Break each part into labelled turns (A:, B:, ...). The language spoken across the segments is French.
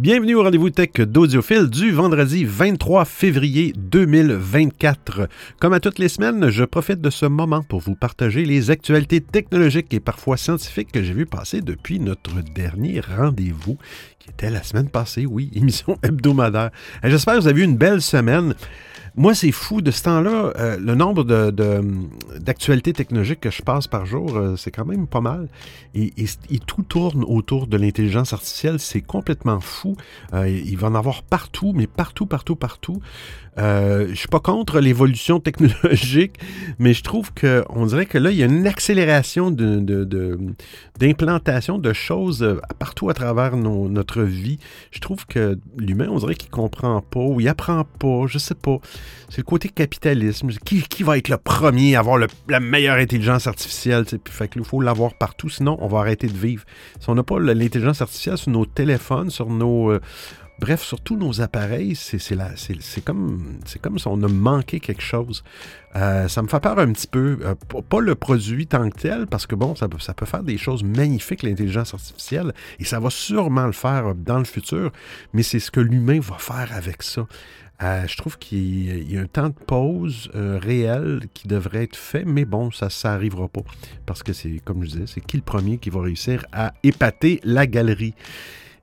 A: Bienvenue au rendez-vous tech d'Audiophile du vendredi 23 février 2024. Comme à toutes les semaines, je profite de ce moment pour vous partager les actualités technologiques et parfois scientifiques que j'ai vu passer depuis notre dernier rendez-vous, qui était la semaine passée, oui, émission hebdomadaire. J'espère que vous avez eu une belle semaine. Moi, c'est fou. De ce temps-là, euh, le nombre d'actualités technologiques que je passe par jour, euh, c'est quand même pas mal. Et, tout tourne autour de l'intelligence artificielle. C'est complètement fou. Euh, il va en avoir partout, mais partout, partout, partout. Euh, je suis pas contre l'évolution technologique, mais je trouve qu'on dirait que là, il y a une accélération d'implantation de, choses euh, partout à travers notre vie. Je trouve que l'humain, on dirait qu'il comprend pas ou il apprend pas, je sais pas. C'est le côté capitalisme. Qui, va être le premier à avoir la meilleure intelligence artificielle? Fait qu'il faut l'avoir partout, sinon on va arrêter de vivre. Si on n'a pas l'intelligence artificielle sur nos téléphones, sur nos, euh, Bref, sur tous nos appareils, c'est comme, si on a manqué quelque chose. Euh, ça me fait peur un petit peu. Euh, pas le produit tant que tel, parce que bon, ça, peut faire des choses magnifiques, l'intelligence artificielle, et ça va sûrement le faire dans le futur, mais c'est ce que l'humain va faire avec ça. Euh, je trouve qu'il y a un temps de pause réel qui devrait être fait, mais bon, ça n'arrivera pas. Parce que c'est, comme je disais, c'est qui le premier qui va réussir à épater la galerie?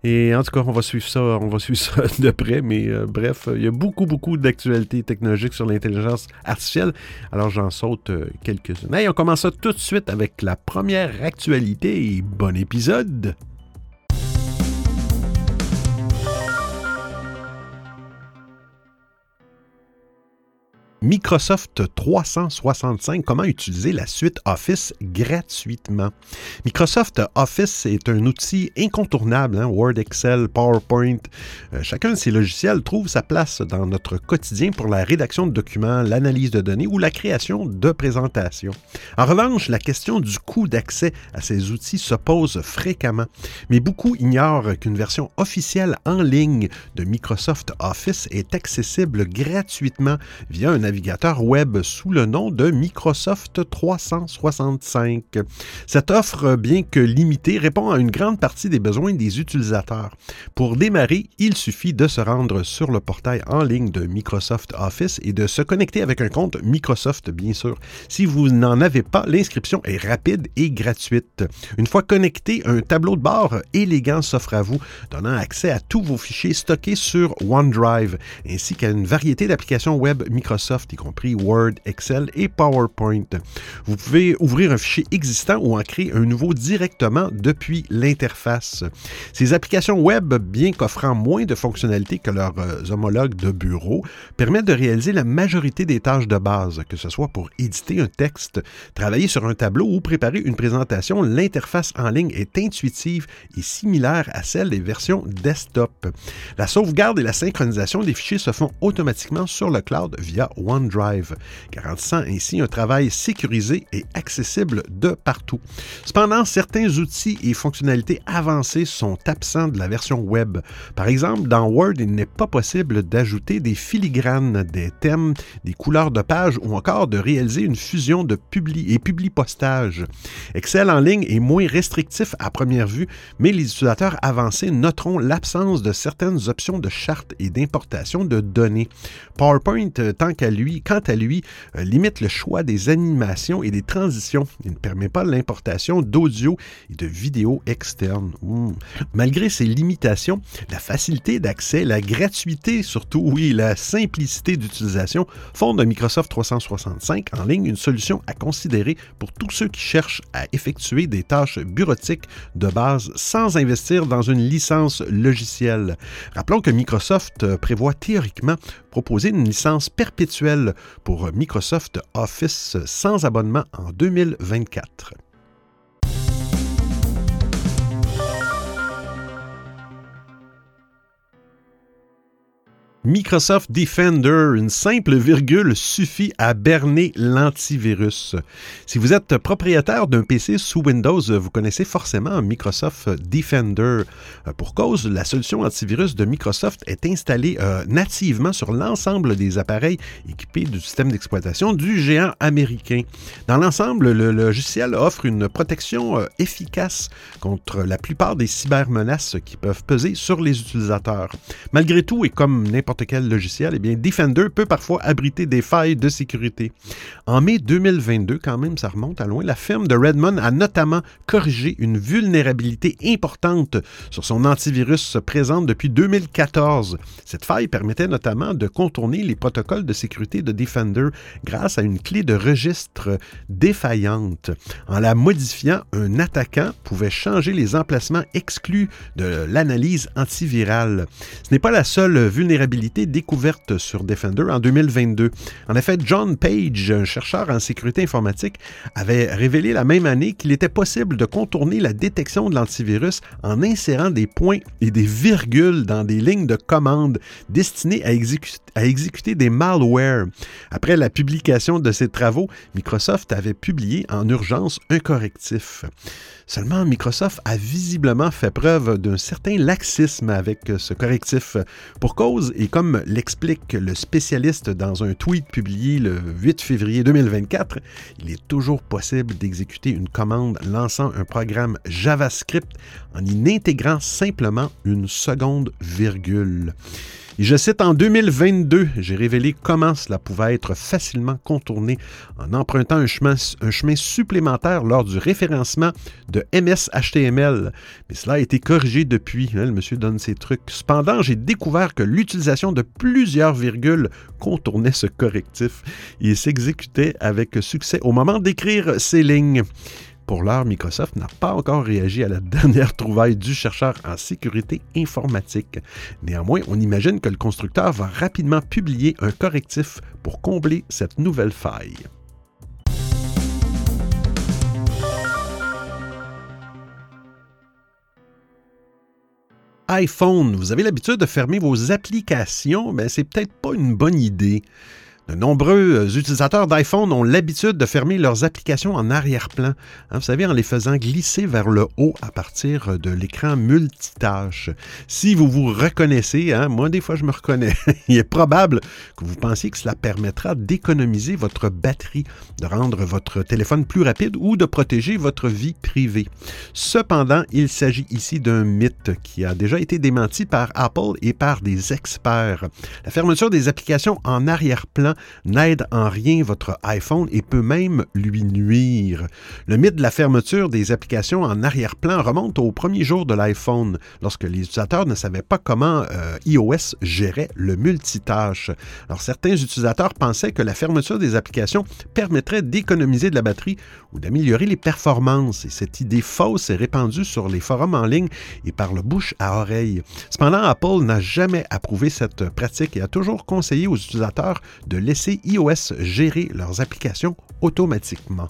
A: Et en tout cas, on va suivre ça, on va suivre ça de près. Mais euh, bref, il y a beaucoup, beaucoup d'actualités technologiques sur l'intelligence artificielle. Alors j'en saute euh, quelques-unes. Hey, on commence ça tout de suite avec la première actualité. Bon épisode! Microsoft 365, comment utiliser la suite Office gratuitement? Microsoft Office est un outil incontournable, hein, Word, Excel, PowerPoint. Euh, chacun de ces logiciels trouve sa place dans notre quotidien pour la rédaction de documents, l'analyse de données ou la création de présentations. En revanche, la question du coût d'accès à ces outils se pose fréquemment, mais beaucoup ignorent qu'une version officielle en ligne de Microsoft Office est accessible gratuitement via un navigateur web sous le nom de Microsoft 365. Cette offre, bien que limitée, répond à une grande partie des besoins des utilisateurs. Pour démarrer, il suffit de se rendre sur le portail en ligne de Microsoft Office et de se connecter avec un compte Microsoft, bien sûr. Si vous n'en avez pas, l'inscription est rapide et gratuite. Une fois connecté, un tableau de bord élégant s'offre à vous, donnant accès à tous vos fichiers stockés sur OneDrive, ainsi qu'à une variété d'applications web Microsoft y compris Word, Excel et PowerPoint. Vous pouvez ouvrir un fichier existant ou en créer un nouveau directement depuis l'interface. Ces applications web, bien qu'offrant moins de fonctionnalités que leurs euh, homologues de bureau, permettent de réaliser la majorité des tâches de base, que ce soit pour éditer un texte, travailler sur un tableau ou préparer une présentation. L'interface en ligne est intuitive et similaire à celle des versions desktop. La sauvegarde et la synchronisation des fichiers se font automatiquement sur le cloud via OneDrive, garantissant ainsi un travail sécurisé et accessible de partout. Cependant, certains outils et fonctionnalités avancées sont absents de la version web. Par exemple, dans Word, il n'est pas possible d'ajouter des filigranes, des thèmes, des couleurs de page ou encore de réaliser une fusion de publi et publi-postage. Excel en ligne est moins restrictif à première vue, mais les utilisateurs avancés noteront l'absence de certaines options de charte et d'importation de données. PowerPoint, tant qu'à lui, quant à lui, euh, limite le choix des animations et des transitions. Il ne permet pas l'importation d'audio et de vidéos externes. Malgré ces limitations, la facilité d'accès, la gratuité surtout, oui, la simplicité d'utilisation font de Microsoft 365 en ligne une solution à considérer pour tous ceux qui cherchent à effectuer des tâches bureautiques de base sans investir dans une licence logicielle. Rappelons que Microsoft euh, prévoit théoriquement proposer une licence perpétuelle pour Microsoft Office sans abonnement en 2024. Microsoft Defender, une simple virgule suffit à berner l'antivirus. Si vous êtes propriétaire d'un PC sous Windows, vous connaissez forcément Microsoft Defender. Euh, pour cause, la solution antivirus de Microsoft est installée euh, nativement sur l'ensemble des appareils équipés du système d'exploitation du géant américain. Dans l'ensemble, le logiciel offre une protection euh, efficace contre la plupart des cybermenaces qui peuvent peser sur les utilisateurs. Malgré tout, et comme n'importe quel logiciel, eh bien, Defender peut parfois abriter des failles de sécurité. En mai 2022, quand même, ça remonte à loin, la firme de Redmond a notamment corrigé une vulnérabilité importante sur son antivirus présente depuis 2014. Cette faille permettait notamment de contourner les protocoles de sécurité de Defender grâce à une clé de registre défaillante. En la modifiant, un attaquant pouvait changer les emplacements exclus de l'analyse antivirale. Ce n'est pas la seule vulnérabilité découverte sur Defender en 2022. En effet, John Page, un chercheur en sécurité informatique, avait révélé la même année qu'il était possible de contourner la détection de l'antivirus en insérant des points et des virgules dans des lignes de commande destinées à, exécuter des malwares. Après la publication de ces travaux, Microsoft avait publié en urgence un correctif. Seulement, Microsoft a visiblement fait preuve d'un certain laxisme avec ce correctif. Pour cause, et comme l'explique le spécialiste dans un tweet publié le 8 février 2024, il est toujours possible d'exécuter une commande lançant un programme JavaScript en y intégrant simplement une seconde virgule. Et je cite, en 2022, j'ai révélé comment cela pouvait être facilement contourné en empruntant un chemin, supplémentaire lors du référencement de MS-HTML. Mais cela a été corrigé depuis. Hein, le monsieur donne ses trucs. Cependant, j'ai découvert que l'utilisation de plusieurs virgules contournait ce correctif et s'exécutait avec succès au moment d'écrire ces lignes. Pour l'heure, Microsoft n'a pas encore réagi à la dernière trouvaille du chercheur en sécurité informatique. Néanmoins, on imagine que le constructeur va rapidement publier un correctif pour combler cette nouvelle faille. iPhone, vous avez l'habitude de fermer vos applications, mais c'est peut-être pas une bonne idée. De nombreux euh, utilisateurs d'iPhone ont l'habitude de fermer leurs applications en arrière-plan, hein, vous savez, en les faisant glisser vers le haut à partir de l'écran multitâche. Si vous vous reconnaissez, hein, moi des fois je me reconnais, il est probable que vous pensiez que cela permettra d'économiser votre batterie, de rendre votre téléphone plus rapide ou de protéger votre vie privée. Cependant, il s'agit ici d'un mythe qui a déjà été démenti par Apple et par des experts. La fermeture des applications en arrière-plan n'aide en rien votre iPhone et peut même lui nuire. Le mythe de la fermeture des applications en arrière-plan remonte au premier jour de l'iPhone, lorsque les utilisateurs ne savaient pas comment euh, iOS gérait le multitâche. Alors certains utilisateurs pensaient que la fermeture des applications permettrait d'économiser de la batterie ou d'améliorer les performances, et cette idée fausse est répandue sur les forums en ligne et par le bouche à oreille. Cependant, Apple n'a jamais approuvé cette pratique et a toujours conseillé aux utilisateurs de laisser iOS gérer leurs applications automatiquement.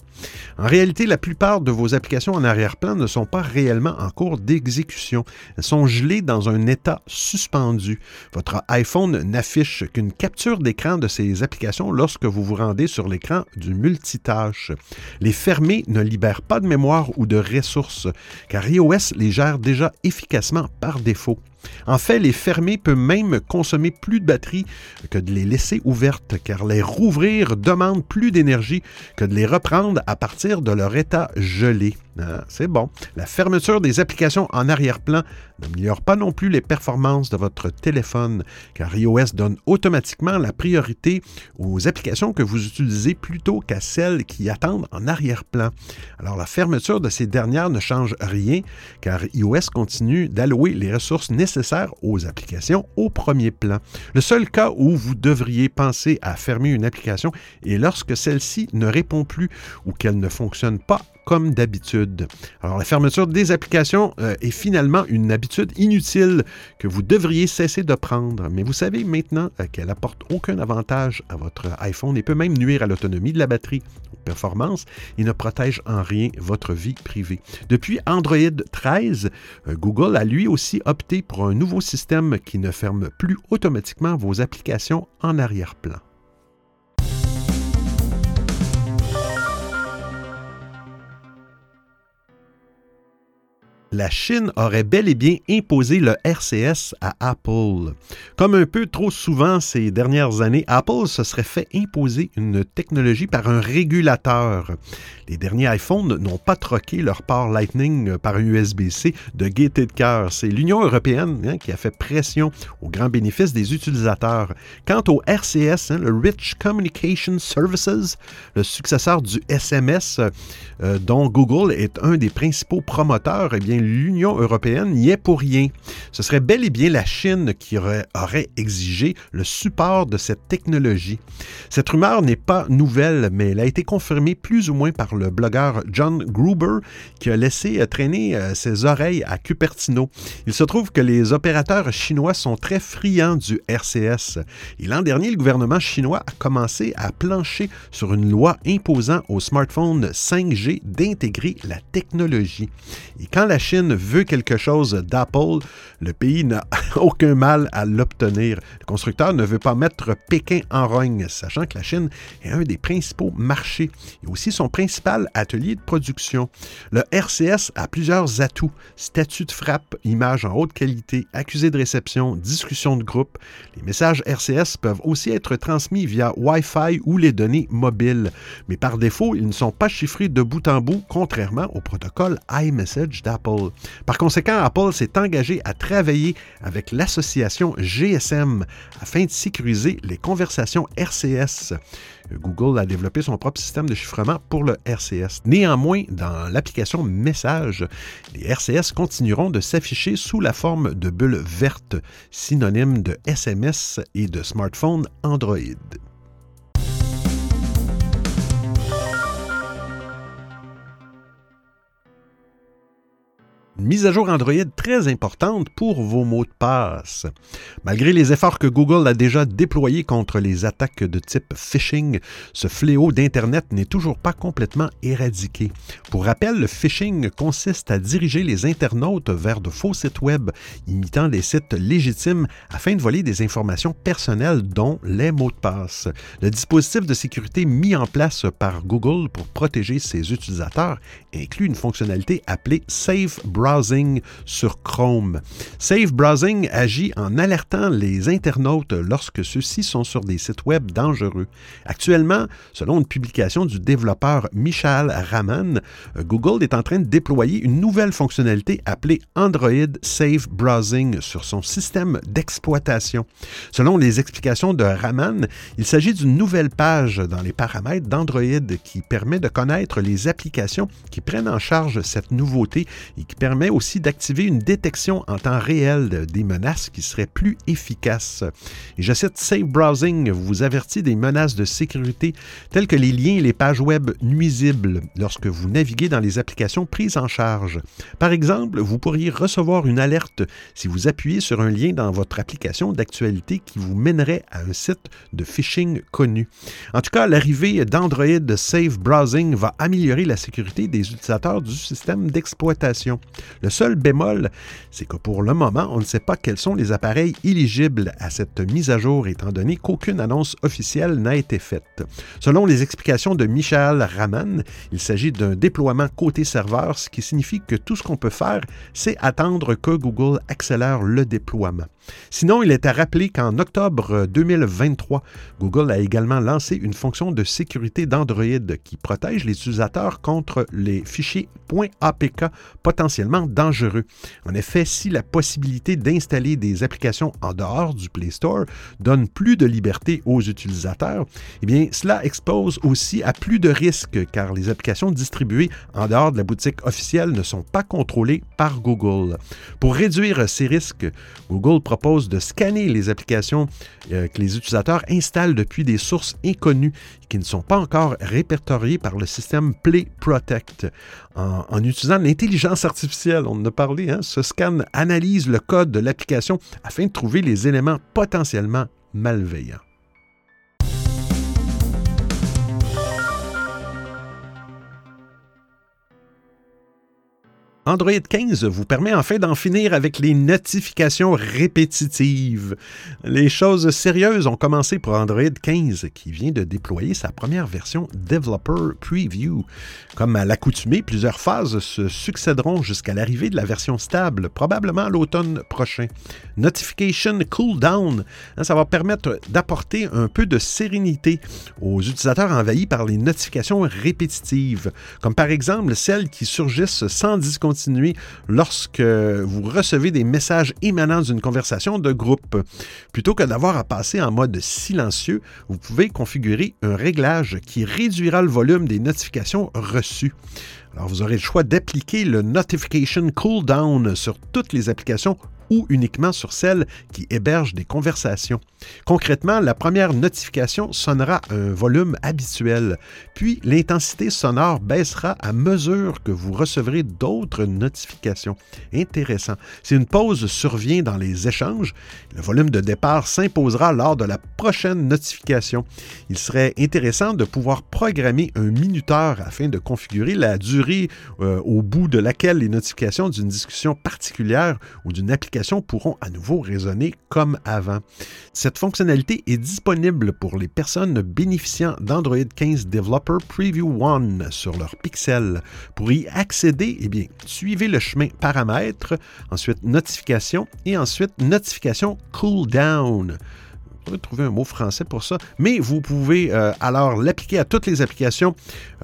A: En réalité, la plupart de vos applications en arrière-plan ne sont pas réellement en cours d'exécution. Elles sont gelées dans un état suspendu. Votre iPhone n'affiche qu'une capture d'écran de ces applications lorsque vous vous rendez sur l'écran du multitâche. Les fermer ne libèrent pas de mémoire ou de ressources, car iOS les gère déjà efficacement par défaut. En fait, les fermer peut même consommer plus de batterie que de les laisser ouvertes, car les rouvrir demande plus d'énergie que de les reprendre à partir de leur état gelé. Ah, c'est bon. La fermeture des applications en arrière-plan n'améliore pas non plus les performances de votre téléphone, car iOS donne automatiquement la priorité aux applications que vous utilisez plutôt qu'à celles qui attendent en arrière-plan. Alors la fermeture de ces dernières ne change rien, car iOS continue d'allouer les ressources nécessaires aux applications au premier plan. Le seul cas où vous devriez penser à fermer une application est lorsque celle-ci ne répond plus ou qu'elle ne fonctionne pas comme d'habitude. Alors la fermeture des applications euh, est finalement une habitude inutile que vous devriez cesser de prendre, mais vous savez maintenant euh, qu'elle apporte aucun avantage à votre iPhone et peut même nuire à l'autonomie de la batterie, aux performances et ne protège en rien votre vie privée. Depuis Android 13, euh, Google a lui aussi opté pour un nouveau système qui ne ferme plus automatiquement vos applications en arrière-plan. La Chine aurait bel et bien imposé le RCS à Apple. Comme un peu trop souvent ces dernières années, Apple se serait fait imposer une technologie par un régulateur. Les derniers iPhones n'ont pas troqué leur port Lightning par USB-C de gaieté de cœur. C'est l'Union européenne hein, qui a fait pression au grand bénéfice des utilisateurs. Quant au RCS, hein, le Rich Communication Services, le successeur du SMS euh, dont Google est un des principaux promoteurs, eh l'Union européenne n'y est pour rien. Ce serait bel et bien la Chine qui aurait, exigé le support de cette technologie. Cette rumeur n'est pas nouvelle, mais elle a été confirmée plus ou moins par le blogueur John Gruber qui a laissé traîner euh, ses oreilles à Cupertino. Il se trouve que les opérateurs chinois sont très friands du RCS. Et l'an dernier, le gouvernement chinois a commencé à plancher sur une loi imposant aux smartphones 5G d'intégrer la technologie. Et quand la Chine veut quelque chose d'Apple, le pays n'a aucun mal à l'obtenir. Le constructeur ne veut pas mettre Pékin en rogne, sachant que la Chine est un des principaux marchés et aussi son principal atelier de production. Le RCS a plusieurs atouts statut de frappe, image en haute qualité, accusé de réception, discussion de groupe. Les messages RCS peuvent aussi être transmis via Wi-Fi ou les données mobiles, mais par défaut, ils ne sont pas chiffrés de bout en bout, contrairement au protocole iMessage d'Apple. Par conséquent, Apple s'est engagé à travailler avec l'association GSM afin de sécuriser les conversations RCS. Google a développé son propre système de chiffrement pour le RCS. Néanmoins, dans l'application Message, les RCS continueront de s'afficher sous la forme de bulles vertes, synonyme de SMS et de smartphone Android. Mise à jour Android très importante pour vos mots de passe. Malgré les efforts que Google a déjà déployés contre les attaques de type phishing, ce fléau d'Internet n'est toujours pas complètement éradiqué. Pour rappel, le phishing consiste à diriger les internautes vers de faux sites web imitant des sites légitimes afin de voler des informations personnelles dont les mots de passe. Le dispositif de sécurité mis en place par Google pour protéger ses utilisateurs inclut une fonctionnalité appelée Safe browsing sur Chrome. Safe Browsing agit en alertant les internautes lorsque ceux-ci sont sur des sites web dangereux. Actuellement, selon une publication du développeur Michal Raman, Google est en train de déployer une nouvelle fonctionnalité appelée Android Safe Browsing sur son système d'exploitation. Selon les explications de Raman, il s'agit d'une nouvelle page dans les paramètres d'Android qui permet de connaître les applications qui prennent en charge cette nouveauté et qui permet permet aussi d'activer une détection en temps réel des menaces qui serait plus efficace. Et je cite Safe Browsing vous avertit des menaces de sécurité telles que les liens et les pages web nuisibles lorsque vous naviguez dans les applications prises en charge. Par exemple, vous pourriez recevoir une alerte si vous appuyez sur un lien dans votre application d'actualité qui vous mènerait à un site de phishing connu. En tout cas, l'arrivée d'Android Safe Browsing va améliorer la sécurité des utilisateurs du système d'exploitation. Le seul bémol, c'est que pour le moment, on ne sait pas quels sont les appareils éligibles à cette mise à jour, étant donné qu'aucune annonce officielle n'a été faite. Selon les explications de Michael Raman, il s'agit d'un déploiement côté serveur, ce qui signifie que tout ce qu'on peut faire, c'est attendre que Google accélère le déploiement. Sinon, il est à rappeler qu'en octobre 2023, Google a également lancé une fonction de sécurité d'Android qui protège les utilisateurs contre les fichiers .apk potentiellement dangereux. En effet, si la possibilité d'installer des applications en dehors du Play Store donne plus de liberté aux utilisateurs, eh bien, cela expose aussi à plus de risques car les applications distribuées en dehors de la boutique officielle ne sont pas contrôlées par Google. Pour réduire ces risques, Google propose de scanner les applications euh, que les utilisateurs installent depuis des sources inconnues qui ne sont pas encore répertoriées par le système Play Protect. En, utilisant l'intelligence artificielle, on en a parlé, hein, ce scan analyse le code de l'application afin de trouver les éléments potentiellement malveillants. Android 15 vous permet enfin d'en finir avec les notifications répétitives. Les choses sérieuses ont commencé pour Android 15 qui vient de déployer sa première version Developer Preview. Comme à l'accoutumée, plusieurs phases se succéderont jusqu'à l'arrivée de la version stable, probablement à l'automne prochain. Notification Cooldown, hein, ça va permettre d'apporter un peu de sérénité aux utilisateurs envahis par les notifications répétitives, comme par exemple celles qui surgissent sans discontinuer lorsque vous recevez des messages émanant d'une conversation de groupe. Plutôt que d'avoir à passer en mode silencieux, vous pouvez configurer un réglage qui réduira le volume des notifications reçues. Alors, vous aurez le choix d'appliquer le Notification Cooldown sur toutes les applications ou uniquement sur celles qui hébergent des conversations. Concrètement, la première notification sonnera à un volume habituel, puis l'intensité sonore baissera à mesure que vous recevrez d'autres notifications. Intéressant. Si une pause survient dans les échanges, le volume de départ s'imposera lors de la prochaine notification. Il serait intéressant de pouvoir programmer un minuteur afin de configurer la durée euh, au bout de laquelle les notifications d'une discussion particulière ou d'une application pourront à nouveau résonner comme avant. Cette fonctionnalité est disponible pour les personnes bénéficiant d'Android 15 Developer Preview 1 sur leur Pixel. Pour y accéder, eh suivez le chemin paramètres, ensuite notification et ensuite notification cooldown trouver un mot français pour ça, mais vous pouvez euh, alors l'appliquer à toutes les applications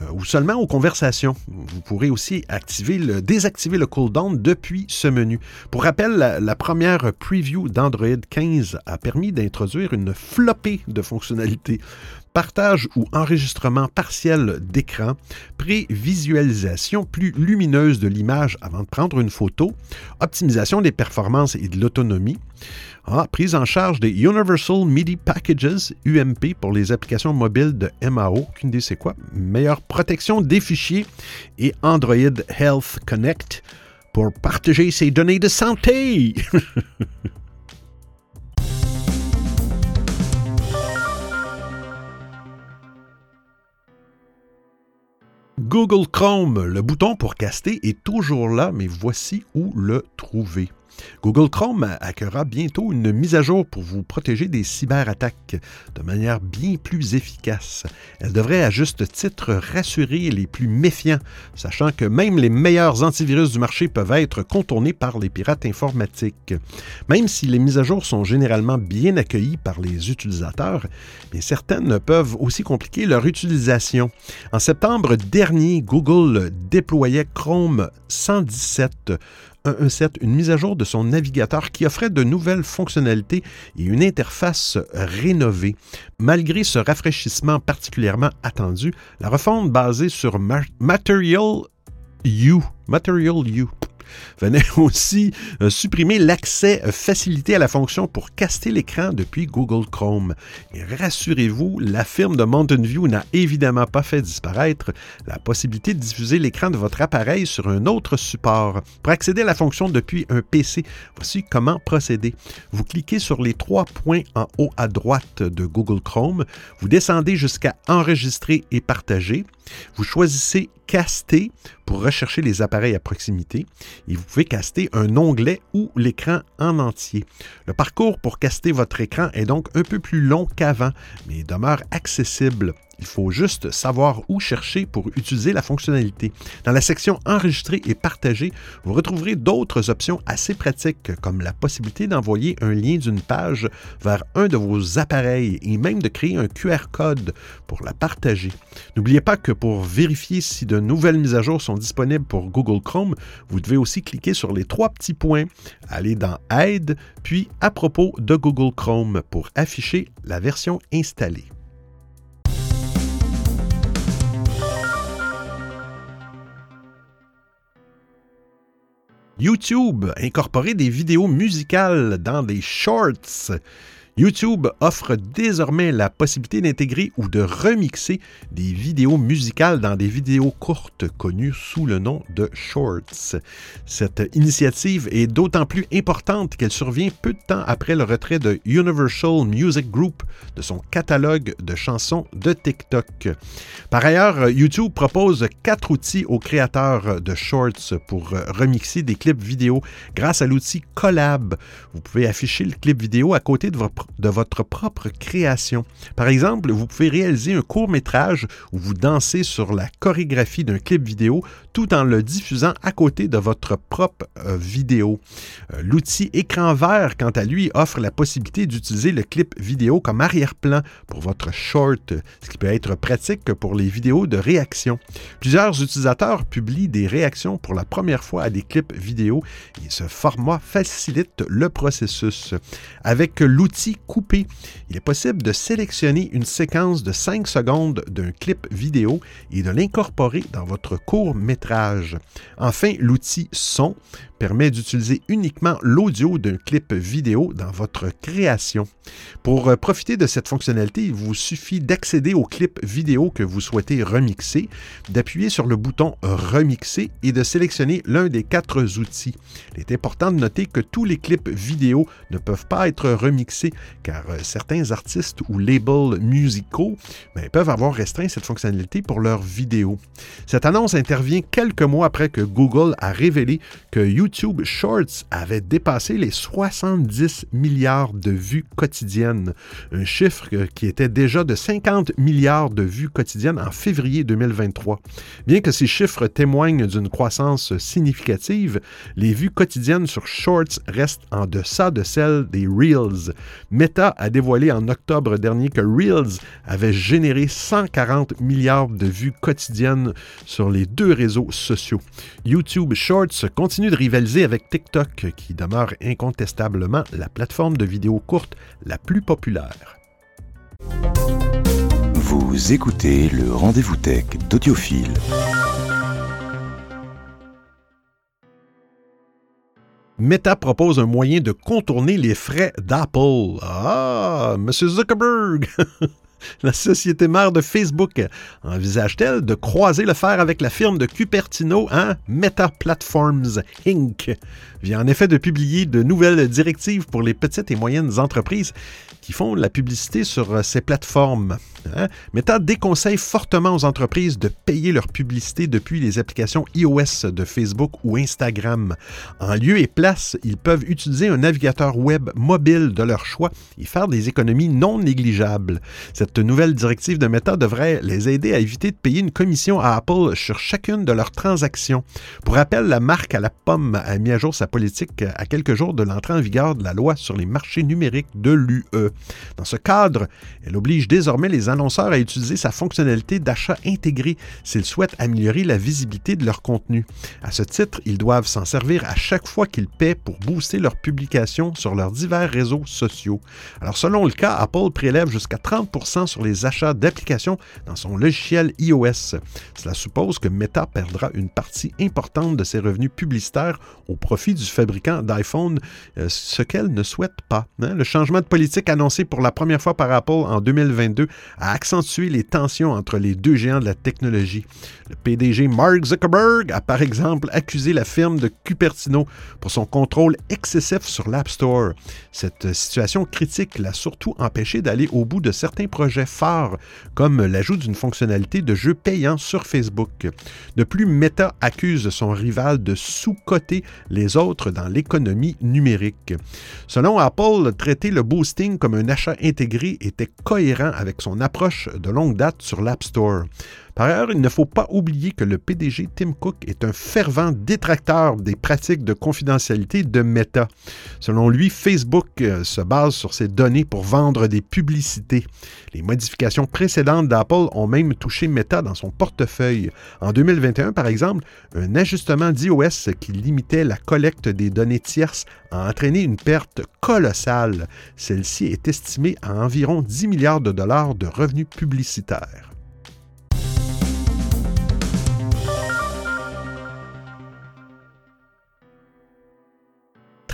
A: euh, ou seulement aux conversations. Vous pourrez aussi activer le, désactiver le cooldown depuis ce menu. Pour rappel, la, première preview d'Android 15 a permis d'introduire une flopée de fonctionnalités partage ou enregistrement partiel d'écran, prévisualisation plus lumineuse de l'image avant de prendre une photo, optimisation des performances et de l'autonomie, ah, prise en charge des Universal MIDI Packages, UMP, pour les applications mobiles de MAO, c'est quoi, meilleure protection des fichiers et Android Health Connect pour partager ses données de santé. Google Chrome, le bouton pour caster est toujours là, mais voici où le trouver. Google Chrome accueillera bientôt une mise à jour pour vous protéger des cyberattaques de manière bien plus efficace. Elle devrait à juste titre rassurer les plus méfiants, sachant que même les meilleurs antivirus du marché peuvent être contournés par les pirates informatiques. Même si les mises à jour sont généralement bien accueillies par les utilisateurs, mais certaines peuvent aussi compliquer leur utilisation. En septembre dernier, Google déployait Chrome 117 une mise à jour de son navigateur qui offrait de nouvelles fonctionnalités et une interface rénovée. Malgré ce rafraîchissement particulièrement attendu, la refonte basée sur Material U, Material U, venait aussi euh, supprimer l'accès euh, facilité à la fonction pour caster l'écran depuis Google Chrome. Rassurez-vous, la firme de Mountain View n'a évidemment pas fait disparaître la possibilité de diffuser l'écran de votre appareil sur un autre support. Pour accéder à la fonction depuis un PC, voici comment procéder. Vous cliquez sur les trois points en haut à droite de Google Chrome, vous descendez jusqu'à Enregistrer et partager, vous choisissez caster pour rechercher les appareils à proximité et vous pouvez caster un onglet ou l'écran en entier. Le parcours pour caster votre écran est donc un peu plus long qu'avant, mais demeure accessible. Il faut juste savoir où chercher pour utiliser la fonctionnalité. Dans la section Enregistrer et partager, vous retrouverez d'autres options assez pratiques comme la possibilité d'envoyer un lien d'une page vers un de vos appareils et même de créer un QR code pour la partager. N'oubliez pas que pour vérifier si de nouvelles mises à jour sont disponibles pour Google Chrome, vous devez aussi cliquer sur les trois petits points, aller dans Aide, puis à propos de Google Chrome pour afficher la version installée. YouTube, incorporer des vidéos musicales dans des shorts. YouTube offre désormais la possibilité d'intégrer ou de remixer des vidéos musicales dans des vidéos courtes connues sous le nom de Shorts. Cette initiative est d'autant plus importante qu'elle survient peu de temps après le retrait de Universal Music Group de son catalogue de chansons de TikTok. Par ailleurs, YouTube propose quatre outils aux créateurs de Shorts pour remixer des clips vidéo grâce à l'outil Collab. Vous pouvez afficher le clip vidéo à côté de de votre propre création. Par exemple, vous pouvez réaliser un court métrage où vous dansez sur la chorégraphie d'un clip vidéo tout en le diffusant à côté de votre propre euh, vidéo. Euh, l'outil écran vert, quant à lui, offre la possibilité d'utiliser le clip vidéo comme arrière-plan pour votre short, ce qui peut être pratique pour les vidéos de réaction. Plusieurs utilisateurs publient des réactions pour la première fois à des clips vidéo et ce format facilite le processus. Avec l'outil coupé, il est possible de sélectionner une séquence de 5 secondes d'un clip vidéo et de l'incorporer dans votre court métrage. Enfin, l'outil son permet d'utiliser uniquement l'audio d'un clip vidéo dans votre création. Pour euh, profiter de cette fonctionnalité, il vous suffit d'accéder au clip vidéo que vous souhaitez remixer, d'appuyer sur le bouton Remixer et de sélectionner l'un des quatre outils. Il est important de noter que tous les clips vidéo ne peuvent pas être remixés car euh, certains artistes ou labels musicaux ben, peuvent avoir restreint cette fonctionnalité pour leurs vidéos. Cette annonce intervient quelques mois après que Google a révélé que YouTube Shorts avait dépassé les 70 milliards de vues quotidiennes, un chiffre qui était déjà de 50 milliards de vues quotidiennes en février 2023. Bien que ces chiffres témoignent d'une croissance significative, les vues quotidiennes sur Shorts restent en deçà de celles des Reels. Meta a dévoilé en octobre dernier que Reels avait généré 140 milliards de vues quotidiennes sur les deux réseaux sociaux. YouTube Shorts continue de rivaliser avec TikTok, qui demeure incontestablement la plateforme de vidéos courtes la plus populaire.
B: Vous écoutez le rendez-vous tech d'Audiophile.
A: Meta propose un moyen de contourner les frais d'Apple. Ah, Monsieur Zuckerberg! La société mère de Facebook envisage-t-elle de croiser le fer avec la firme de Cupertino, hein? Meta Platforms Inc. vient en effet de publier de nouvelles directives pour les petites et moyennes entreprises qui font la publicité sur ces plateformes. Hein? Meta déconseille fortement aux entreprises de payer leur publicité depuis les applications iOS de Facebook ou Instagram. En lieu et place, ils peuvent utiliser un navigateur web mobile de leur choix et faire des économies non négligeables. Nouvelle directive de Meta devrait les aider à éviter de payer une commission à Apple sur chacune de leurs transactions. Pour rappel, la marque à la pomme a mis à jour sa politique à quelques jours de l'entrée en vigueur de la loi sur les marchés numériques de l'UE. Dans ce cadre, elle oblige désormais les annonceurs à utiliser sa fonctionnalité d'achat intégré s'ils souhaitent améliorer la visibilité de leur contenu. À ce titre, ils doivent s'en servir à chaque fois qu'ils paient pour booster leur publication sur leurs divers réseaux sociaux. Alors selon le cas, Apple prélève jusqu'à 30 sur les achats d'applications dans son logiciel iOS. Cela suppose que Meta perdra une partie importante de ses revenus publicitaires au profit du fabricant d'iPhone, euh, ce qu'elle ne souhaite pas. Hein. Le changement de politique annoncé pour la première fois par Apple en 2022 a accentué les tensions entre les deux géants de la technologie. Le PDG Mark Zuckerberg a par exemple accusé la firme de Cupertino pour son contrôle excessif sur l'App Store. Cette situation critique l'a surtout empêché d'aller au bout de certains projets comme l'ajout d'une fonctionnalité de jeu payant sur Facebook. De plus, Meta accuse son rival de sous-coter les autres dans l'économie numérique. Selon Apple, traiter le boosting comme un achat intégré était cohérent avec son approche de longue date sur l'App Store. Par ailleurs, il ne faut pas oublier que le PDG Tim Cook est un fervent détracteur des pratiques de confidentialité de Meta. Selon lui, Facebook euh, se base sur ses données pour vendre des publicités. Les modifications précédentes d'Apple ont même touché Meta dans son portefeuille. En 2021, par exemple, un ajustement d'iOS qui limitait la collecte des données tierces a entraîné une perte colossale. Celle-ci est estimée à environ 10 milliards de dollars de revenus publicitaires.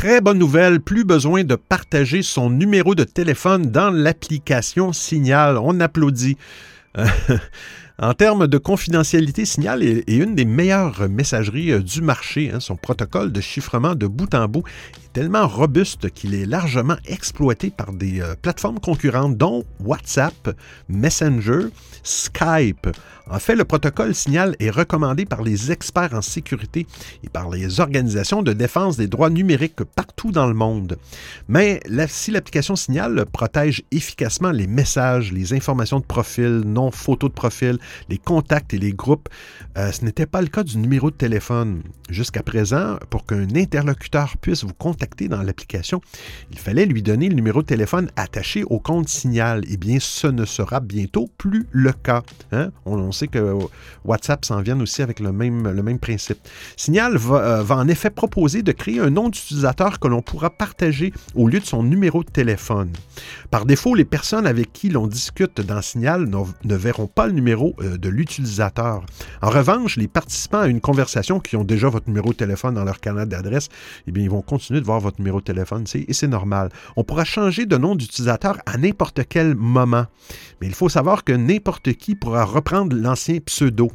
A: Très bonne nouvelle, plus besoin de partager son numéro de téléphone dans l'application Signal. On applaudit. En termes de confidentialité, Signal est, une des meilleures messageries euh, du marché. Hein. Son protocole de chiffrement de bout en bout tellement robuste qu'il est largement exploité par des euh, plateformes concurrentes, dont WhatsApp, Messenger, Skype. En fait, le protocole Signal est recommandé par les experts en sécurité et par les organisations de défense des droits numériques partout dans le monde. Mais si l'application Signal protège efficacement les messages, les informations de profil, non photos de profil, les contacts et les groupes. Euh, ce n'était pas le cas du numéro de téléphone. Jusqu'à présent, pour qu'un interlocuteur puisse vous contacter dans l'application, il fallait lui donner le numéro de téléphone attaché au compte Signal. Eh bien, ce ne sera bientôt plus le cas. Hein? On, sait que WhatsApp s'en vient aussi avec le même, principe. Signal va, euh, va en effet proposer de créer un nom d'utilisateur que l'on pourra partager au lieu de son numéro de téléphone. Par défaut, les personnes avec qui l'on discute dans Signal ne verront pas le numéro euh, de l'utilisateur. En revanche, les participants à une conversation qui ont déjà votre numéro de téléphone dans leur canal d'adresse, eh bien, ils vont continuer de votre numéro de téléphone, c'est normal. On pourra changer de nom d'utilisateur à n'importe quel moment. Mais il faut savoir que n'importe qui pourra reprendre l'ancien pseudo.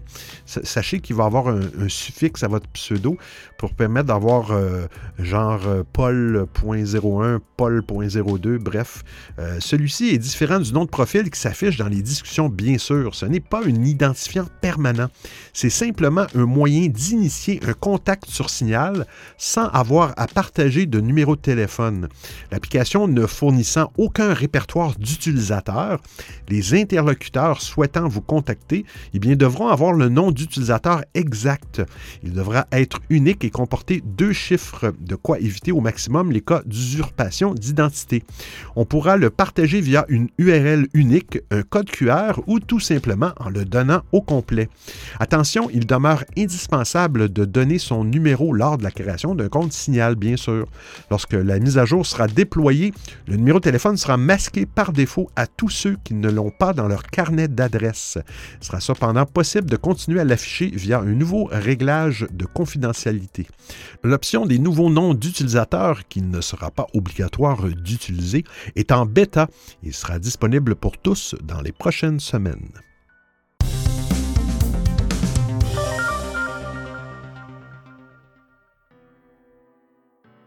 A: Sachez qu'il va avoir un, suffixe à votre pseudo pour permettre d'avoir euh, genre euh, Paul.01, Paul.02, bref. Celui-ci est différent du nom de profil qui s'affiche dans les discussions, bien sûr. Ce n'est pas une identifiant permanent. C'est simplement un moyen d'initier un contact sur signal sans avoir à partager de numéro de téléphone. L'application ne fournissant aucun répertoire d'utilisateurs, les interlocuteurs souhaitant vous contacter eh bien, devront avoir le nom d'utilisateur exact. Il devra être unique et comporter deux chiffres, de quoi éviter au maximum les cas d'usurpation d'identité. On pourra le partager via une URL unique, un code QR ou tout simplement en le donnant au complet. Attention, il demeure indispensable de donner son numéro lors de la création d'un compte signal, bien sûr. Lorsque la mise à jour sera déployée, le numéro de téléphone sera masqué par défaut à tous ceux qui ne l'ont pas dans leur carnet d'adresse. Il sera cependant possible de continuer à l'afficher via un nouveau réglage de confidentialité. L'option des nouveaux noms d'utilisateurs, qui ne sera pas obligatoire d'utiliser, est en bêta et sera disponible pour tous dans les prochaines semaines.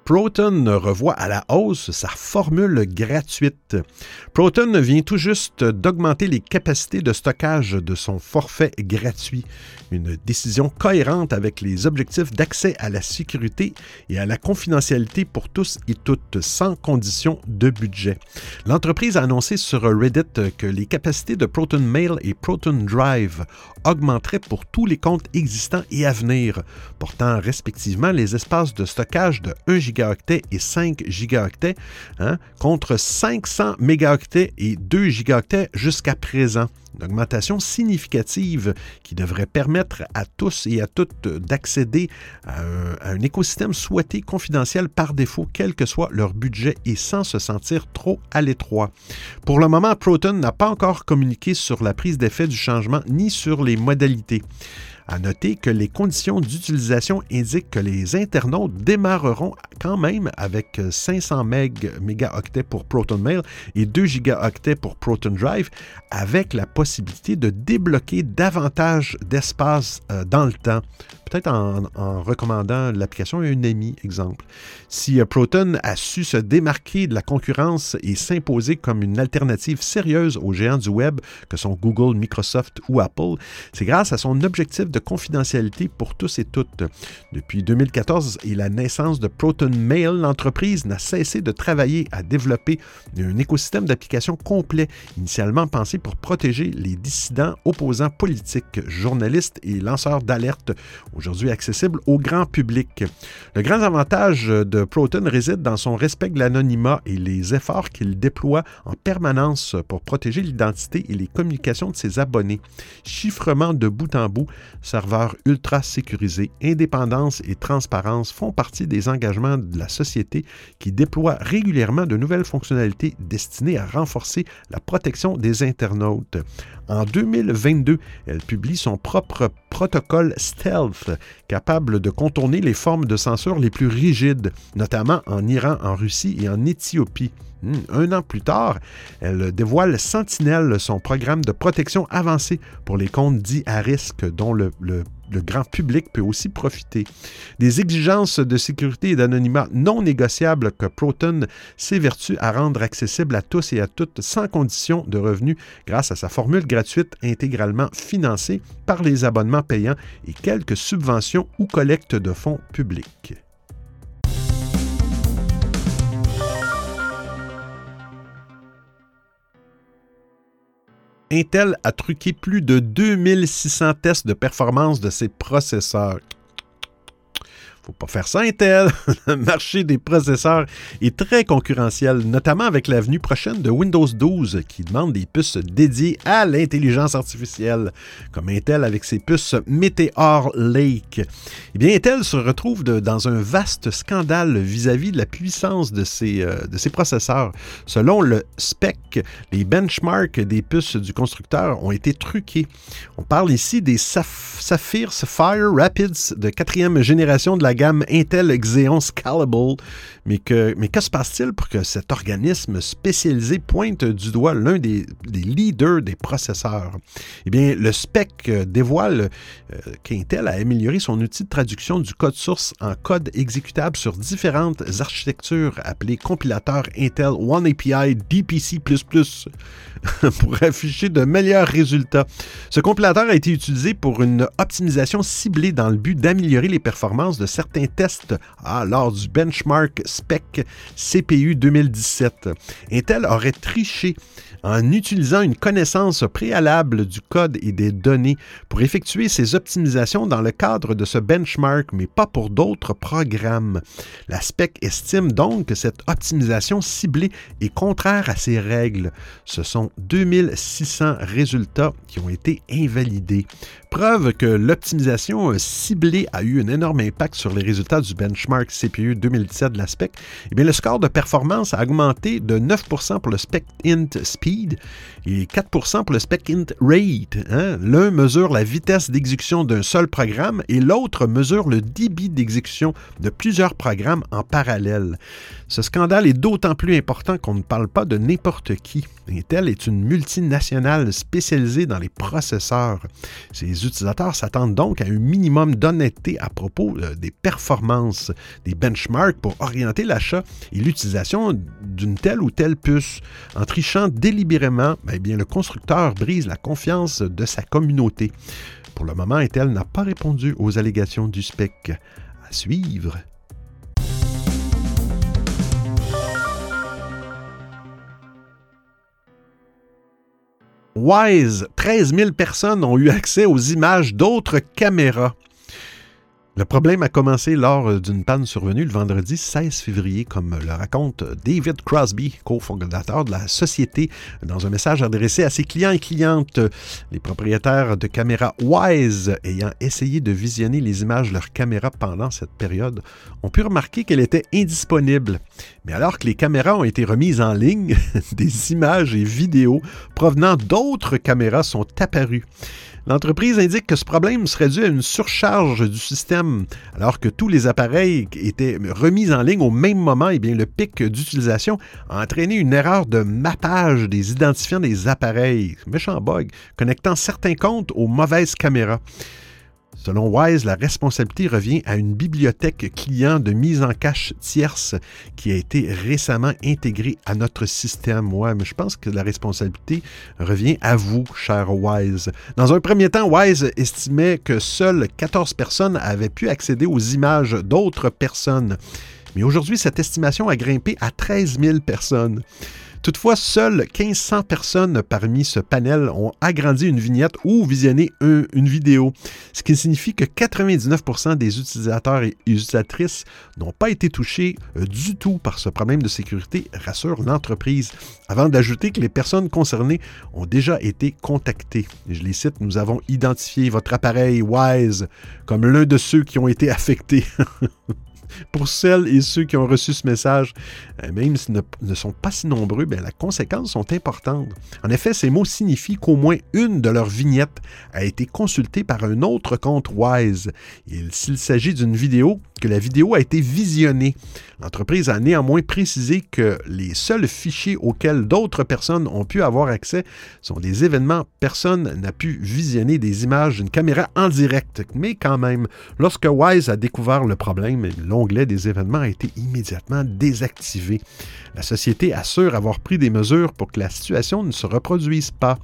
A: Proton revoit à la hausse sa formule gratuite. Proton vient tout juste d'augmenter les capacités de stockage de son forfait gratuit, une décision cohérente avec les objectifs d'accès à la sécurité et à la confidentialité pour tous et toutes sans condition de budget. L'entreprise a annoncé sur Reddit que les capacités de Proton Mail et Proton Drive augmenteraient pour tous les comptes existants et à venir, portant respectivement les espaces de stockage de 1 Et 5 gigaoctets, hein, contre 500 mégaoctets et 2 gigaoctets jusqu'à présent. Une augmentation significative qui devrait permettre à tous et à toutes d'accéder à, un écosystème souhaité confidentiel par défaut, quel que soit leur budget et sans se sentir trop à l'étroit. Pour le moment, Proton n'a pas encore communiqué sur la prise d'effet du changement ni sur les modalités. À noter que les conditions d'utilisation indiquent que les internautes démarreront quand même avec 500 mégaoctets pour Proton Mail et 2 gigaoctets pour Proton Drive, avec la possibilité possibilité de débloquer davantage d'espace euh, dans le temps peut-être en, recommandant l'application à un ami, exemple. Si euh, Proton a su se démarquer de la concurrence et s'imposer comme une alternative sérieuse aux géants du web que sont Google, Microsoft ou Apple, c'est grâce à son objectif de confidentialité pour tous et toutes. Depuis 2014 et la naissance de Proton Mail, l'entreprise n'a cessé de travailler à développer un écosystème d'applications complet, initialement pensé pour protéger les dissidents, opposants politiques, journalistes et lanceurs d'alerte aujourd'hui accessible au grand public. Le grand avantage de Proton réside dans son respect de l'anonymat et les efforts qu'il déploie en permanence pour protéger l'identité et les communications de ses abonnés. Chiffrement de bout en bout, serveur ultra sécurisé, indépendance et transparence font partie des engagements de la société qui déploie régulièrement de nouvelles fonctionnalités destinées à renforcer la protection des internautes. En 2022, elle publie son propre protocole Stealth, capable de contourner les formes de censure les plus rigides, notamment en Iran, en Russie et en Éthiopie. Hmm, un an plus tard, elle dévoile Sentinel, son programme de protection avancé pour les comptes dits à risque, dont le, grand public peut aussi profiter. Des exigences de sécurité et d'anonymat non négociables que Proton s'évertue à rendre accessibles à tous et à toutes sans condition de revenus grâce à sa formule gratuite intégralement financée par les abonnements payants et quelques subventions ou collectes de fonds publics. Intel a truqué plus de 2600 tests de performance de ses processeurs faut pas faire ça, Intel. le marché des processeurs est très concurrentiel, notamment avec l'avenue prochaine de Windows 12 qui demande des puces dédiées à l'intelligence artificielle, comme Intel avec ses puces Meteor Lake. Eh bien, Intel se retrouve dans un vaste scandale vis-à-vis de la puissance de ses, euh, de ses processeurs. Selon le spec, les benchmarks des puces du constructeur ont été truqués. On parle ici des Sapphire Sapphire Rapids de quatrième génération de la gamme Intel Xeon Scalable. Mais que, se passe-t-il pour que cet organisme spécialisé pointe du doigt l'un des, leaders des processeurs? Eh bien, le spec euh, dévoile euh, qu'Intel a amélioré son outil de traduction du code source en code exécutable sur différentes architectures appelées compilateurs Intel One API DPC++ pour afficher de meilleurs résultats. Ce compilateur a été utilisé pour une optimisation ciblée dans le but d'améliorer les performances de certains tests ah, lors du benchmark spec CPU 2017. Intel aurait triché en utilisant une connaissance préalable du code et des données pour effectuer ces optimisations dans le cadre de ce benchmark, mais pas pour d'autres programmes. La spec estime donc que cette optimisation ciblée est contraire à ces règles. Ce sont 2600 résultats qui ont été invalidés. Preuve que l'optimisation ciblée a eu un énorme impact sur les résultats du benchmark CPU 2017 de la spec. Eh bien, le score de performance a augmenté de 9% pour le spec int et 4% pour le spec int rate. Hein? L'un mesure la vitesse d'exécution d'un seul programme et l'autre mesure le débit d'exécution de plusieurs programmes en parallèle. Ce scandale est d'autant plus important qu'on ne parle pas de n'importe qui. Intel est une multinationale spécialisée dans les processeurs. Ses utilisateurs s'attendent donc à un minimum d'honnêteté à propos euh, des performances, des benchmarks pour orienter l'achat et l'utilisation d'une telle ou telle puce. En trichant délibérément, eh bien, le constructeur brise la confiance de sa communauté. Pour le moment, Intel n'a pas répondu aux allégations du spec. À suivre. Wise, 13 000 personnes ont eu accès aux images d'autres caméras. Le problème a commencé lors d'une panne survenue le vendredi 16 février, comme le raconte David Crosby, cofondateur de la société, dans un message adressé à ses clients et clientes. Les propriétaires de caméras Wise ayant essayé de visionner les images de leur caméra pendant cette période ont pu remarquer qu'elle était indisponible. Mais alors que les caméras ont été remises en ligne, des images et vidéos provenant d'autres caméras sont apparues. L'entreprise indique que ce problème serait dû à une surcharge du système. Alors que tous les appareils étaient remis en ligne au même moment, eh bien, le pic d'utilisation a entraîné une erreur de mappage des identifiants des appareils. Méchant bug, connectant certains comptes aux mauvaises caméras. Selon Wise, la responsabilité revient à une bibliothèque client de mise en cache tierce qui a été récemment intégrée à notre système. Ouais, mais je pense que la responsabilité revient à vous, cher Wise. Dans un premier temps, Wise estimait que seules 14 personnes avaient pu accéder aux images d'autres personnes. Mais aujourd'hui, cette estimation a grimpé à 13 000 personnes. Toutefois, seules 1500 personnes parmi ce panel ont agrandi une vignette ou visionné une vidéo, ce qui signifie que 99% des utilisateurs et utilisatrices n'ont pas été touchés euh, du tout par ce problème de sécurité, rassure l'entreprise, avant d'ajouter que les personnes concernées ont déjà été contactées. Je les cite, nous avons identifié votre appareil Wise comme l'un de ceux qui ont été affectés. pour celles et ceux qui ont reçu ce message, euh, même s'ils ne, sont pas si nombreux, bien, les conséquences sont importantes. En effet, ces mots signifient qu'au moins une de leurs vignettes a été consultée par un autre compte Wise. S'il s'agit d'une vidéo, que la vidéo a été visionnée. L'entreprise a néanmoins précisé que les seuls fichiers auxquels d'autres personnes ont pu avoir accès sont des événements. Personne n'a pu visionner des images d'une caméra en direct. Mais quand même, lorsque Wise a découvert le problème, l'onglet des événements a été immédiatement désactivé. La société assure avoir pris des mesures pour que la situation ne se reproduise pas.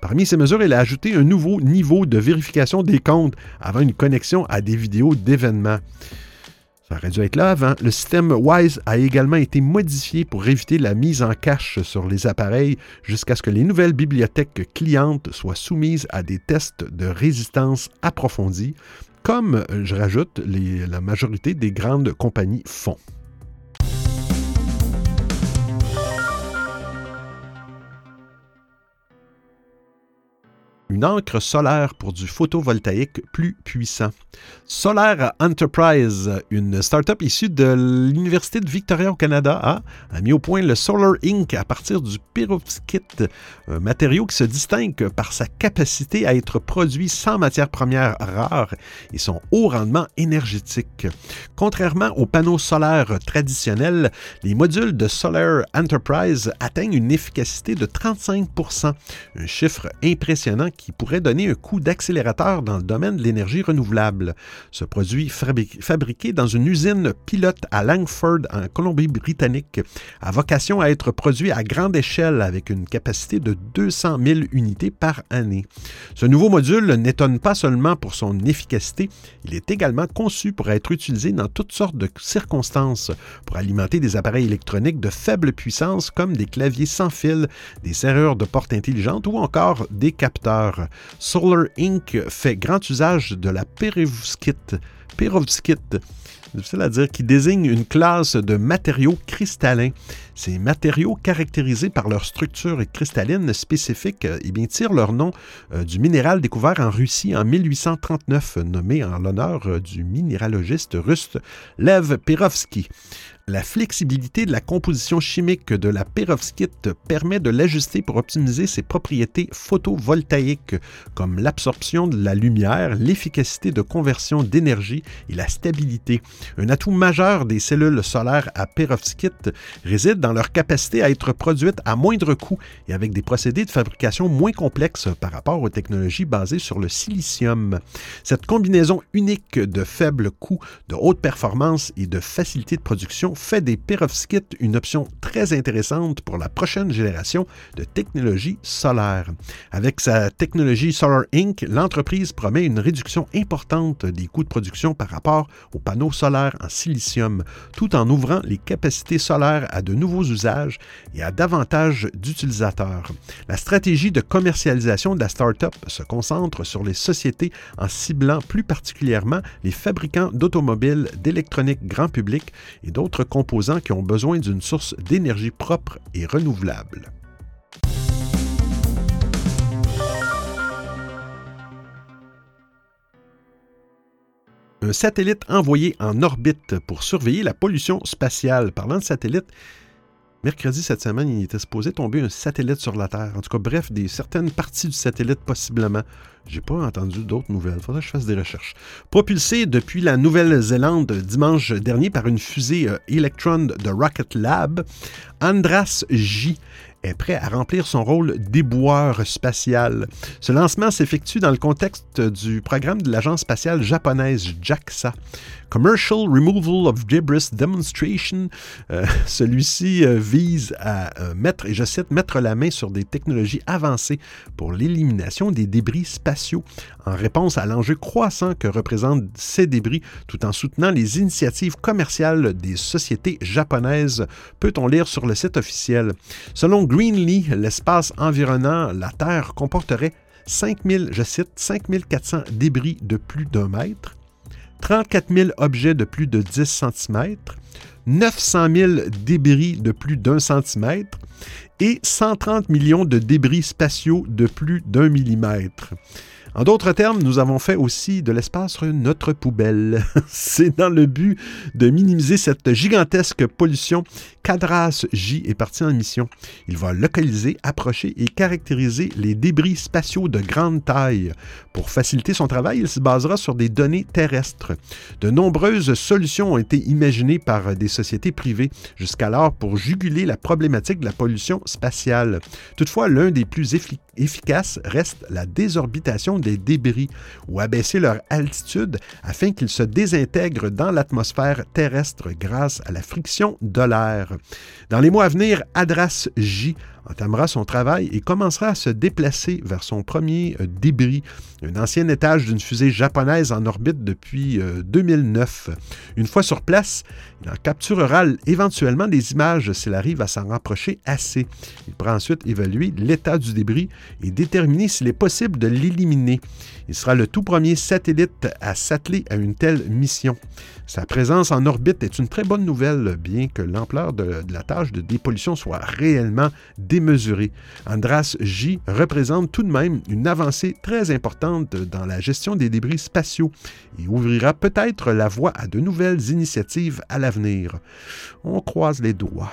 A: Parmi ces mesures, elle a ajouté un nouveau niveau de vérification des comptes avant une connexion à des vidéos d'événements. Ça aurait dû être là avant. Le système WISE a également été modifié pour éviter la mise en cache sur les appareils jusqu'à ce que les nouvelles bibliothèques clientes soient soumises à des tests de résistance approfondis, comme, je rajoute, la majorité des grandes compagnies font. Une encre solaire pour du photovoltaïque plus puissant. Solar Enterprise, une start-up issue de l'Université de Victoria au Canada, a, mis au point le Solar Ink à partir du perovskite, un matériau qui se distingue par sa capacité à être produit sans matières premières rares et son haut rendement énergétique. Contrairement aux panneaux solaires traditionnels, les modules de Solar Enterprise atteignent une efficacité de 35% un chiffre impressionnant qui pourrait donner un coup d'accélérateur dans le domaine de l'énergie renouvelable. Ce produit fabriqué dans une usine pilote à Langford, en Colombie-Britannique, a vocation à être produit à grande échelle avec une capacité de 200 000 unités par année. Ce nouveau module n'étonne pas seulement pour son efficacité, il est également conçu pour être utilisé dans toutes sortes de circonstances, pour alimenter des appareils électroniques de faible puissance comme des claviers sans fil, des serrures de porte intelligentes ou encore des capteurs. Solar Inc. fait grand usage de la dire, qui désigne une classe de matériaux cristallins. Ces matériaux, caractérisés par leur structure cristalline spécifique, eh bien, tirent leur nom euh, du minéral découvert en Russie en 1839, nommé en l'honneur euh, du minéralogiste russe Lev Perovsky. La flexibilité de la composition chimique de la perovskite permet de l'ajuster pour optimiser ses propriétés photovoltaïques, comme l'absorption de la lumière, l'efficacité de conversion d'énergie et la stabilité. Un atout majeur des cellules solaires à perovskite réside leur capacité à être produites à moindre coût et avec des procédés de fabrication moins complexes par rapport aux technologies basées sur le silicium. Cette combinaison unique de faibles coûts, de haute performance et de facilité de production fait des perovskites une option très intéressante pour la prochaine génération de technologie solaire. Avec sa technologie Solar Inc., l'entreprise promet une réduction importante des coûts de production par rapport aux panneaux solaires en silicium, tout en ouvrant les capacités solaires à de nouveaux usages et à davantage d'utilisateurs. La stratégie de commercialisation de la start-up se concentre sur les sociétés en ciblant plus particulièrement les fabricants d'automobiles, d'électronique grand public et d'autres composants qui ont besoin d'une source d'énergie propre et renouvelable. Un satellite envoyé en orbite pour surveiller la pollution spatiale. Parlant de satellite, mercredi cette semaine, il était supposé tomber un satellite sur la Terre. En tout cas, bref, des certaines parties du satellite possiblement. J'ai pas entendu d'autres nouvelles. Faudrait que je fasse des recherches. Propulsé depuis la Nouvelle-Zélande dimanche dernier par une fusée euh, Electron de Rocket Lab, Andras J prêt à remplir son rôle d'éboueur spatial. Ce lancement s'effectue dans le contexte du programme de l'agence spatiale japonaise JAXA. Commercial Removal of Debris Demonstration. Euh, celui-ci euh, vise à euh, mettre, et je cite, mettre la main sur des technologies avancées pour l'élimination des débris spatiaux en réponse à l'enjeu croissant que représentent ces débris tout en soutenant les initiatives commerciales des sociétés japonaises, peut-on lire sur le site officiel. Selon Greenlee, l'espace environnant la Terre comporterait 5000, je cite, 5400 débris de plus d'un mètre, 34 000 objets de plus de 10 cm, 900 000 débris de plus d'un centimètre et 130 millions de débris spatiaux de plus d'un millimètre. En d'autres termes, nous avons fait aussi de l'espace notre poubelle. C'est dans le but de minimiser cette gigantesque pollution qu'Adras J est parti en mission. Il va localiser, approcher et caractériser les débris spatiaux de grande taille. Pour faciliter son travail, il se basera sur des données terrestres. De nombreuses solutions ont été imaginées par des sociétés privées jusqu'alors pour juguler la problématique de la pollution spatiale. Toutefois, l'un des plus efficaces reste la désorbitation des débris ou abaisser leur altitude afin qu'ils se désintègrent dans l'atmosphère terrestre grâce à la friction de l'air. Dans les mois à venir, Adras J entamera son travail et commencera à se déplacer vers son premier euh, débris, un ancien étage d'une fusée japonaise en orbite depuis 2009. Euh, Une fois sur place, il en capturera éventuellement des images s'il arrive à s'en rapprocher assez. Il pourra ensuite évaluer l'état du débris et déterminer s'il est possible de l'éliminer. Il sera le tout premier satellite à s'atteler à une telle mission. Sa présence en orbite est une très bonne nouvelle, bien que l'ampleur de, la tâche de dépollution soit réellement démesurée. Andras J représente tout de même une avancée très importante dans la gestion des débris spatiaux et ouvrira peut-être la voie à de nouvelles initiatives à l'avenir. On croise les doigts.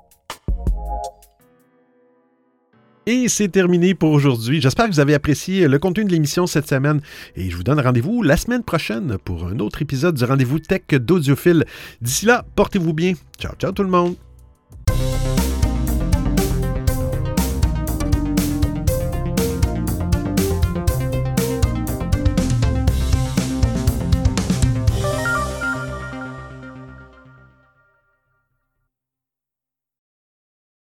A: Et c'est terminé pour aujourd'hui. J'espère que vous avez apprécié le contenu de l'émission cette semaine et je vous donne rendez-vous la semaine prochaine pour un autre épisode du rendez-vous tech d'audiophile. D'ici là, portez-vous bien. Ciao, ciao tout le monde.